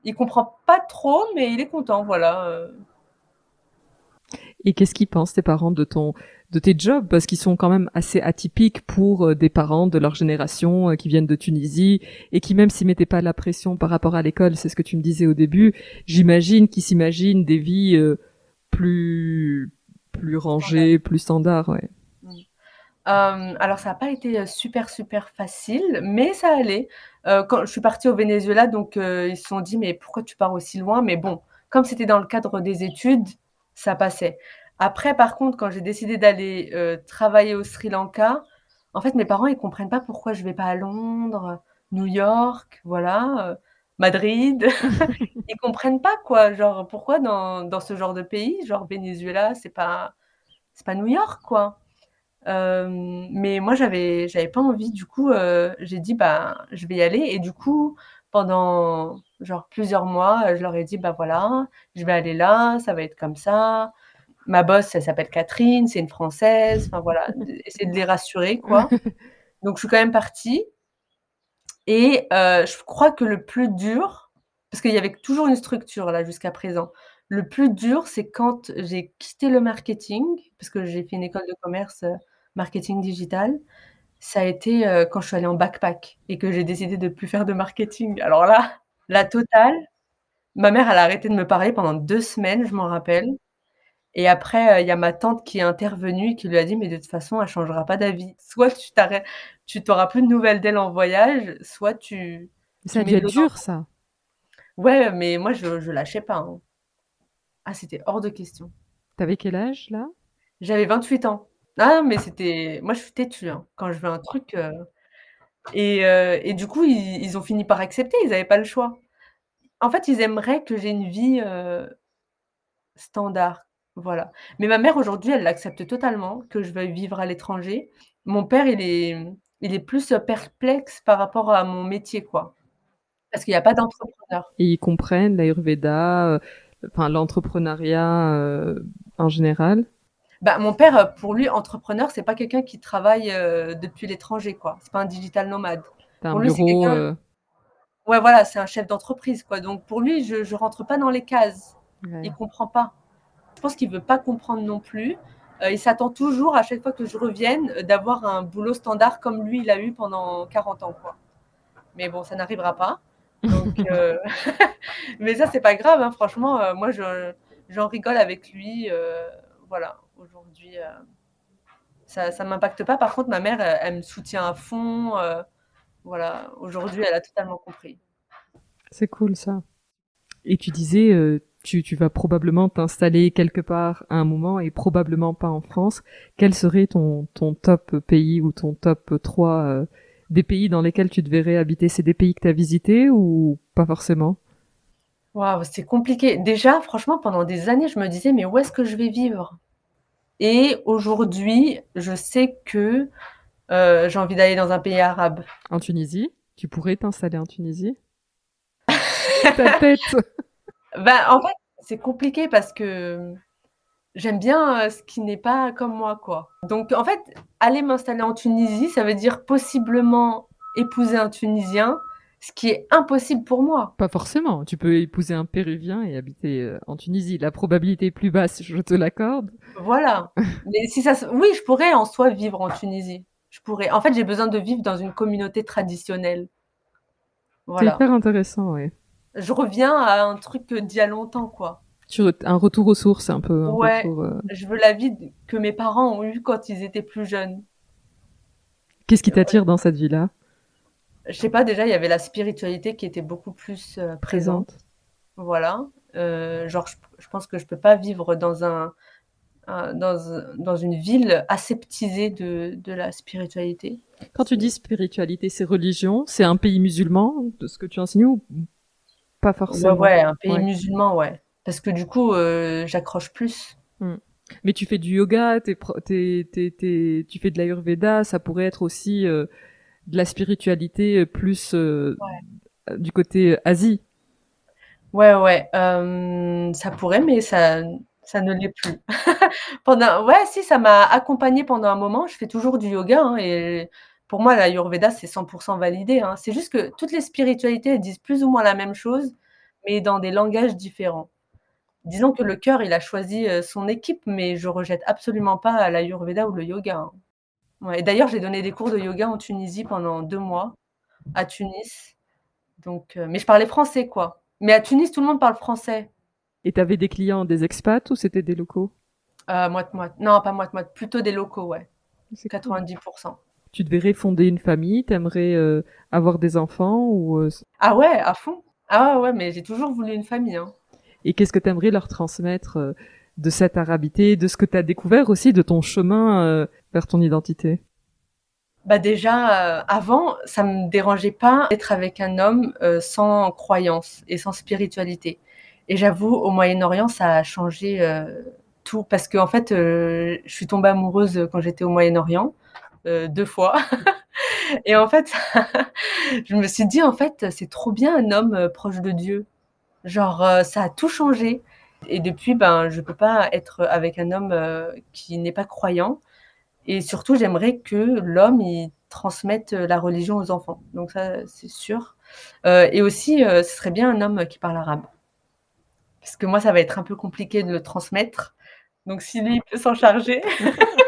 Il comprend pas trop, mais il est content, voilà. Et qu'est-ce qu'ils pensent tes parents de ton de tes jobs? Parce qu'ils sont quand même assez atypiques pour euh, des parents de leur génération euh, qui viennent de Tunisie et qui même s'y mettaient pas la pression par rapport à l'école, c'est ce que tu me disais au début, j'imagine qu'ils s'imaginent des vies euh, plus plus rangées, plus standards, ouais. Alors ça n'a pas été super super facile, mais ça allait. quand je suis partie au Venezuela, donc ils se sont dit mais pourquoi tu pars aussi loin? Mais bon, comme c'était dans le cadre des études, ça passait. Après, par contre, quand j'ai décidé d'aller travailler au Sri Lanka, en fait, mes parents, ils comprennent pas pourquoi je vais pas à Londres, New York, voilà, Madrid. <laughs> ils comprennent pas quoi, genre pourquoi dans, dans ce genre de pays, genre Venezuela, c'est pas c'est pas New York quoi. Euh, mais moi, j'avais j'avais pas envie. Du coup, j'ai dit bah je vais y aller et du coup pendant genre plusieurs mois, je leur ai dit bah voilà, je vais aller là, ça va être comme ça ma boss, elle s'appelle Catherine, c'est une Française. Enfin voilà, <laughs> essayer de les rassurer, quoi. Donc je suis quand même partie. Et euh, je crois que le plus dur, parce qu'il y avait toujours une structure là jusqu'à présent, le plus dur, c'est quand j'ai quitté le marketing, parce que j'ai fait une école de commerce euh, marketing digital. Ça a été euh, quand je suis allée en backpack et que j'ai décidé de plus faire de marketing. Alors là, la totale. Ma mère, elle a arrêté de me parler pendant deux semaines, je m'en rappelle. Et après, il y a ma tante qui est intervenue et qui lui a dit: «Mais de toute façon, elle changera pas d'avis. Soit tu t'arrêtes tu t'auras plus de nouvelles d'elle en voyage, soit tu Ça a dû être dur ça. Ouais, mais moi je je lâchais pas, hein. Ah, c'était hors de question. Tu quel âge là? J'avais 28 ans. Ah mais c'était moi je suis têtue, hein. Quand je veux un truc, et et du coup, ils ils ont fini par accepter, ils avaient pas le choix. En fait, ils aimeraient que j'ai une vie, standard. Voilà. Mais ma mère aujourd'hui, elle l'accepte totalement que je veuille vivre à l'étranger. Mon père, il est il est plus perplexe par rapport à mon métier, quoi. Parce qu'il n'y a pas d'entrepreneur. Ils comprennent l'Ayurveda, l'entrepreneuriat en général? Bah, mon père, pour lui, entrepreneur, c'est pas quelqu'un qui travaille depuis l'étranger, quoi. C'est pas un digital nomade. un bureau. Ouais, voilà, c'est un chef d'entreprise, quoi. Donc pour lui, je, je rentre pas dans les cases. Il comprend pas. Je pense qu'il veut pas comprendre non plus. il s'attend toujours, à chaque fois que je revienne, d'avoir un boulot standard comme lui, il a eu pendant 40 ans, quoi. Mais bon, ça n'arrivera pas. Donc, <laughs> mais ça, c'est pas grave, hein. franchement. moi, j'en rigole avec lui. voilà, aujourd'hui, ça ne m'impacte pas. Par contre, ma mère, elle, me soutient à fond. voilà, aujourd'hui, elle a totalement compris. C'est cool ça. Et tu disais, tu, tu, vas probablement t'installer quelque part à un moment et probablement pas en France. Quel serait ton, ton top pays ou ton top 3 des pays dans lesquels tu devrais habiter? C'est des pays que tu as visités ou pas forcément? Waouh, c'est compliqué. Déjà, franchement, pendant des années, je me disais, mais où est-ce que je vais vivre? Et aujourd'hui, je sais que euh, j'ai envie d'aller dans un pays arabe. En Tunisie? Tu pourrais t'installer en Tunisie? Ta <laughs> tête ben, En fait, c'est compliqué parce que j'aime bien euh, ce qui n'est pas comme moi, quoi. Donc, en fait, aller m'installer en Tunisie, ça veut dire possiblement épouser un Tunisien, ce qui est impossible pour moi. Pas forcément. Tu peux épouser un Péruvien et habiter euh, en Tunisie. La probabilité est plus basse, je te l'accorde. Voilà. <laughs> Mais si ça, oui, je pourrais en soi vivre en Tunisie. Je pourrais. En fait, j'ai besoin de vivre dans une communauté traditionnelle. Voilà. C'est hyper intéressant, oui. Je reviens à un truc d'il y a longtemps, quoi un retour aux sources un peu. ouais, euh. je veux la vie que mes parents ont eue quand ils étaient plus jeunes. Qu'est-ce qui t'attire dans cette vie-là? Je sais pas, déjà, il y avait la spiritualité qui était beaucoup plus euh, présente. Voilà. Euh, genre, je, pense que je peux pas vivre dans un, dans, dans, une ville aseptisée de, de, la spiritualité. Quand tu dis spiritualité, c'est religion, c'est un pays musulman, de ce que tu enseignes ou pas forcément? Ouais, un pays musulman, ouais parce que du coup, euh, j'accroche plus. Hmm. Mais tu fais du yoga, tu fais de l'ayurveda, ça pourrait être aussi de la spiritualité euh, plus du côté Asie. Ouais, ouais, ça pourrait, mais ça, ça ne l'est plus. <laughs> pendant, ouais, si, ça m'a accompagné pendant un moment. Je fais toujours du yoga hein, et pour moi, l'ayurveda, c'est 100% validé. Hein. C'est juste que toutes les spiritualités, elles disent plus ou moins la même chose, mais dans des langages différents disons que le cœur, il a choisi euh, son équipe, mais je rejette absolument pas l'Ayurveda ou le yoga. Hein. Et d'ailleurs, j'ai donné des cours de yoga en Tunisie pendant deux mois, à Tunis. Donc, euh, mais je parlais français, quoi. Mais à Tunis, tout le monde parle français. Et tu avais des clients, des expats ou c'était des locaux? Euh, Moite-moite. Non, pas moite-moite. Plutôt des locaux, ouais. C'est 90%. Tu devrais fonder une famille T'aimerais euh, avoir des enfants ou Ah ouais, à fond. Ah ouais, mais j'ai toujours voulu une famille. Hein. Et qu'est-ce que tu aimerais leur transmettre euh, de cette arabité, de ce que tu as découvert aussi de ton chemin euh, vers ton identité? Bah déjà, euh, avant, ça me dérangeait pas d'être avec un homme sans croyance et sans spiritualité. Et j'avoue, au Moyen-Orient, ça a changé tout parce qu'en en fait, je suis tombée amoureuse quand j'étais au Moyen-Orient deux fois. <laughs> et en fait, <laughs> je me suis dit en fait, c'est trop bien un homme proche de Dieu. Genre, euh, ça a tout changé. Et depuis, ben, je peux pas être avec un homme euh, qui n'est pas croyant. Et surtout, j'aimerais que l'homme il transmette la religion aux enfants. Donc ça, c'est sûr. Euh, et aussi, ce serait bien un homme qui parle arabe. Parce que moi, ça va être un peu compliqué de le transmettre. Donc si lui peut s'en charger. <laughs>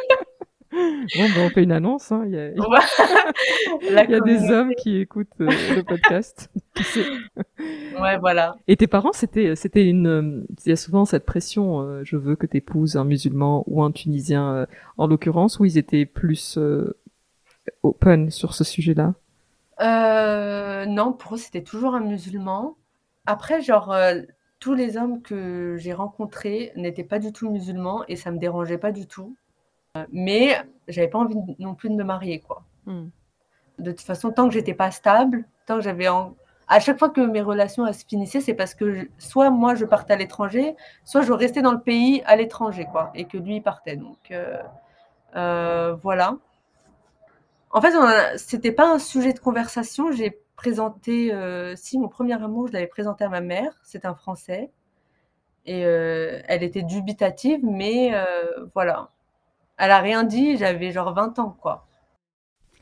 Bon, ben, on fait une annonce. Hein. Il y a, <laughs> des hommes qui écoutent euh, le podcast. <laughs> ouais, voilà. Et tes parents, c'était, c'était une. Il y a souvent cette pression. Euh, je veux que tu épouses un musulman ou un tunisien, euh, en l'occurrence, où ils étaient plus open sur ce sujet-là? non, pour eux, c'était toujours un musulman. Après, genre, tous les hommes que j'ai rencontrés n'étaient pas du tout musulmans et ça me dérangeait pas du tout mais j'avais pas envie non plus de me marier, quoi. Hmm. De toute façon, tant que j'étais pas stable, tant que j'avais à chaque fois que mes relations se finissaient, c'est parce que soit moi je partais à l'étranger, soit je restais dans le pays à l'étranger, quoi, et que lui il partait. Donc euh, euh, voilà. En fait, c'était pas un sujet de conversation. J'ai présenté, euh, si mon premier amour, je l'avais présenté à ma mère. C'est un Français. Et elle était dubitative, mais voilà. Elle a rien dit. J'avais genre 20 ans, quoi.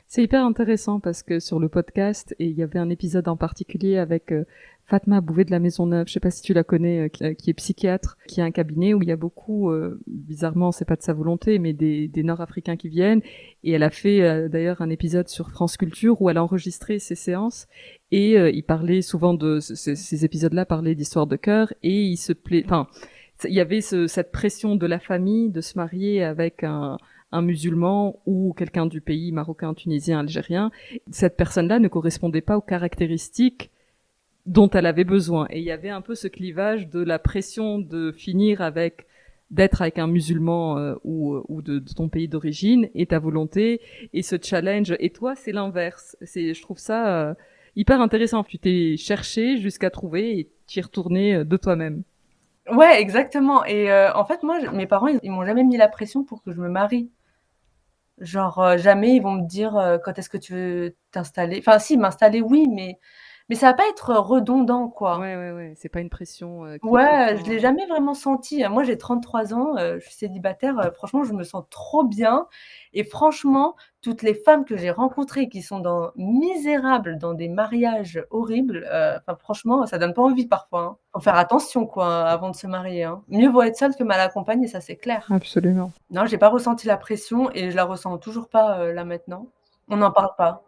C'est hyper intéressant parce que sur le podcast, et il y avait un épisode en particulier avec euh, Fatma Bouvet de la Maison Neuve, je sais pas si tu la connais, euh, qui, est psychiatre, qui a un cabinet où il y a beaucoup, euh, bizarrement, c'est pas de sa volonté, mais des, des Nord-Africains qui viennent. Et elle a fait d'ailleurs un épisode sur France Culture où elle a enregistré ses séances et il parlait souvent de ces, épisodes-là, parlaient d'histoire de cœur et il se plaît, enfin, il y avait ce, cette pression de la famille de se marier avec un un musulman ou quelqu'un du pays marocain, tunisien, algérien, cette personne-là ne correspondait pas aux caractéristiques dont elle avait besoin. Et il y avait un peu ce clivage de la pression de finir avec d'être avec un musulman euh, ou, ou de, ton pays d'origine et ta volonté et ce challenge. Et toi, c'est l'inverse. C'est, je trouve ça euh, hyper intéressant. Tu t'es cherché jusqu'à trouver et t'y retourner euh, de toi-même. Ouais, exactement. Et en fait, moi, mes parents, ils, ils m'ont jamais mis la pression pour que je me marie. Genre, euh, jamais ils vont me dire euh, quand est-ce que tu veux t'installer? Enfin, si, m'installer, oui, mais, mais ça va pas être redondant, quoi. Ouais, ouais, ouais. C'est pas une pression. Euh, ouais, je l'ai jamais vraiment senti. Moi, j'ai 33 ans, je suis célibataire. franchement, je me sens trop bien. Et franchement, toutes les femmes que j'ai rencontrées qui sont dans misérables, dans des mariages horribles, euh, franchement, ça donne pas envie parfois. Hein. Faut faire attention quoi avant de se marier. Hein. Mieux vaut être seule que mal accompagnée, ça c'est clair. Absolument. Non, j'ai pas ressenti la pression et je la ressens toujours pas euh, là maintenant. On n'en parle pas.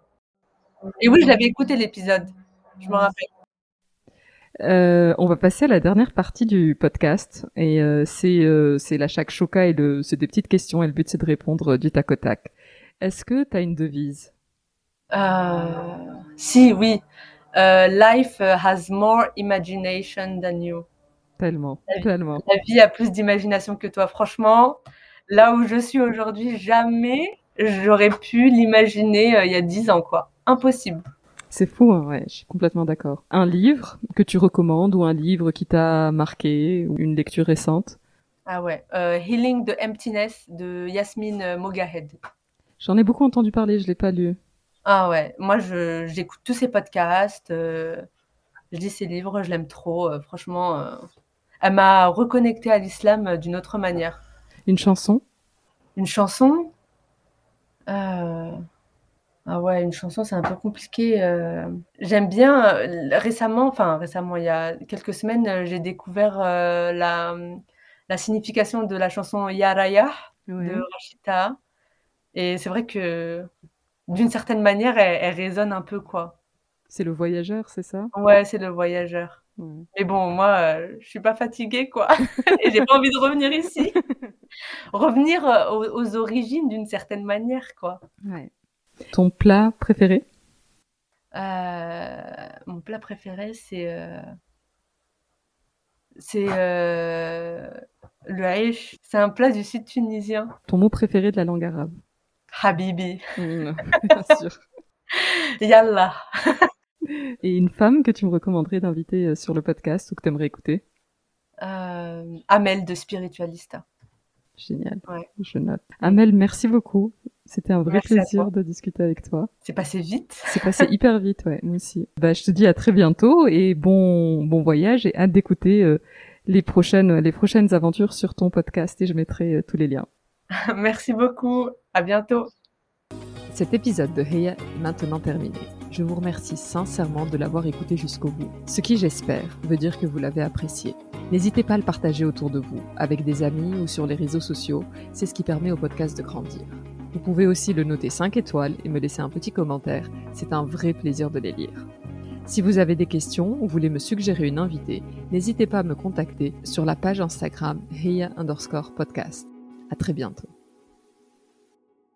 Et oui, je l'avais écouté l'épisode. Je me rappelle. Euh, on va passer à la dernière partie du podcast et euh, c'est euh, c'est la chaque choca et le c'est des petites questions et le but c'est de répondre du tac au tac. Est-ce que tu as une devise? Si, oui. life has more imagination than you. Tellement, tellement. La vie a plus d'imagination que toi. Franchement, là où je suis aujourd'hui, jamais j'aurais pu l'imaginer il y a dix ans, quoi. Impossible. C'est fou, hein, ouais, je suis complètement d'accord. Un livre que tu recommandes ou un livre qui t'a marqué ou une lecture récente? Ah ouais, euh, Healing the Emptiness de Yasmine Mogahed. J'en ai beaucoup entendu parler, je l'ai pas lu. Ah ouais, moi j'écoute tous ses podcasts, euh, je lis ses livres, je l'aime trop. Euh, franchement, elle m'a reconnecté à l'islam d'une autre manière. Une chanson? Une chanson? Ah ouais, une chanson, c'est un peu compliqué. Euh. J'aime bien, euh, récemment, enfin récemment, il y a quelques semaines, euh, j'ai découvert la, la signification de la chanson Yaraya de Rachita. Et c'est vrai que d'une certaine manière, elle, résonne un peu, quoi. C'est le voyageur, c'est ça? Ouais, c'est le voyageur. Mais bon, moi, je suis pas fatiguée, quoi. <laughs> Et j'ai pas envie de revenir ici. <laughs> Revenir aux, aux origines d'une certaine manière, quoi. Ouais. Ton plat préféré? Euh, Mon plat préféré, c'est euh, c'est euh, le haïch. C'est un plat du sud tunisien. Ton mot préféré de la langue arabe? Habibi. Mmh, <laughs> bien sûr. Yallah. Et une femme que tu me recommanderais d'inviter sur le podcast ou que tu aimerais écouter Amel de Spiritualista. Génial. Je note. Amel, merci beaucoup. C'était un vrai plaisir de discuter avec toi. C'est passé vite. C'est passé <laughs> hyper vite, ouais, moi aussi. Bah, je te dis à très bientôt et bon, bon voyage et hâte d'écouter euh, les prochaines, les prochaines aventures sur ton podcast et je mettrai euh, tous les liens. <laughs> Merci beaucoup. À bientôt. Cet épisode de Heya est maintenant terminé. Je vous remercie sincèrement de l'avoir écouté jusqu'au bout, ce qui j'espère veut dire que vous l'avez apprécié. N'hésitez pas à le partager autour de vous, avec des amis ou sur les réseaux sociaux, c'est ce qui permet au podcast de grandir. Vous pouvez aussi le noter 5 étoiles et me laisser un petit commentaire, c'est un vrai plaisir de les lire. Si vous avez des questions ou voulez me suggérer une invitée, n'hésitez pas à me contacter sur la page Instagram Heya underscore podcast. À très bientôt.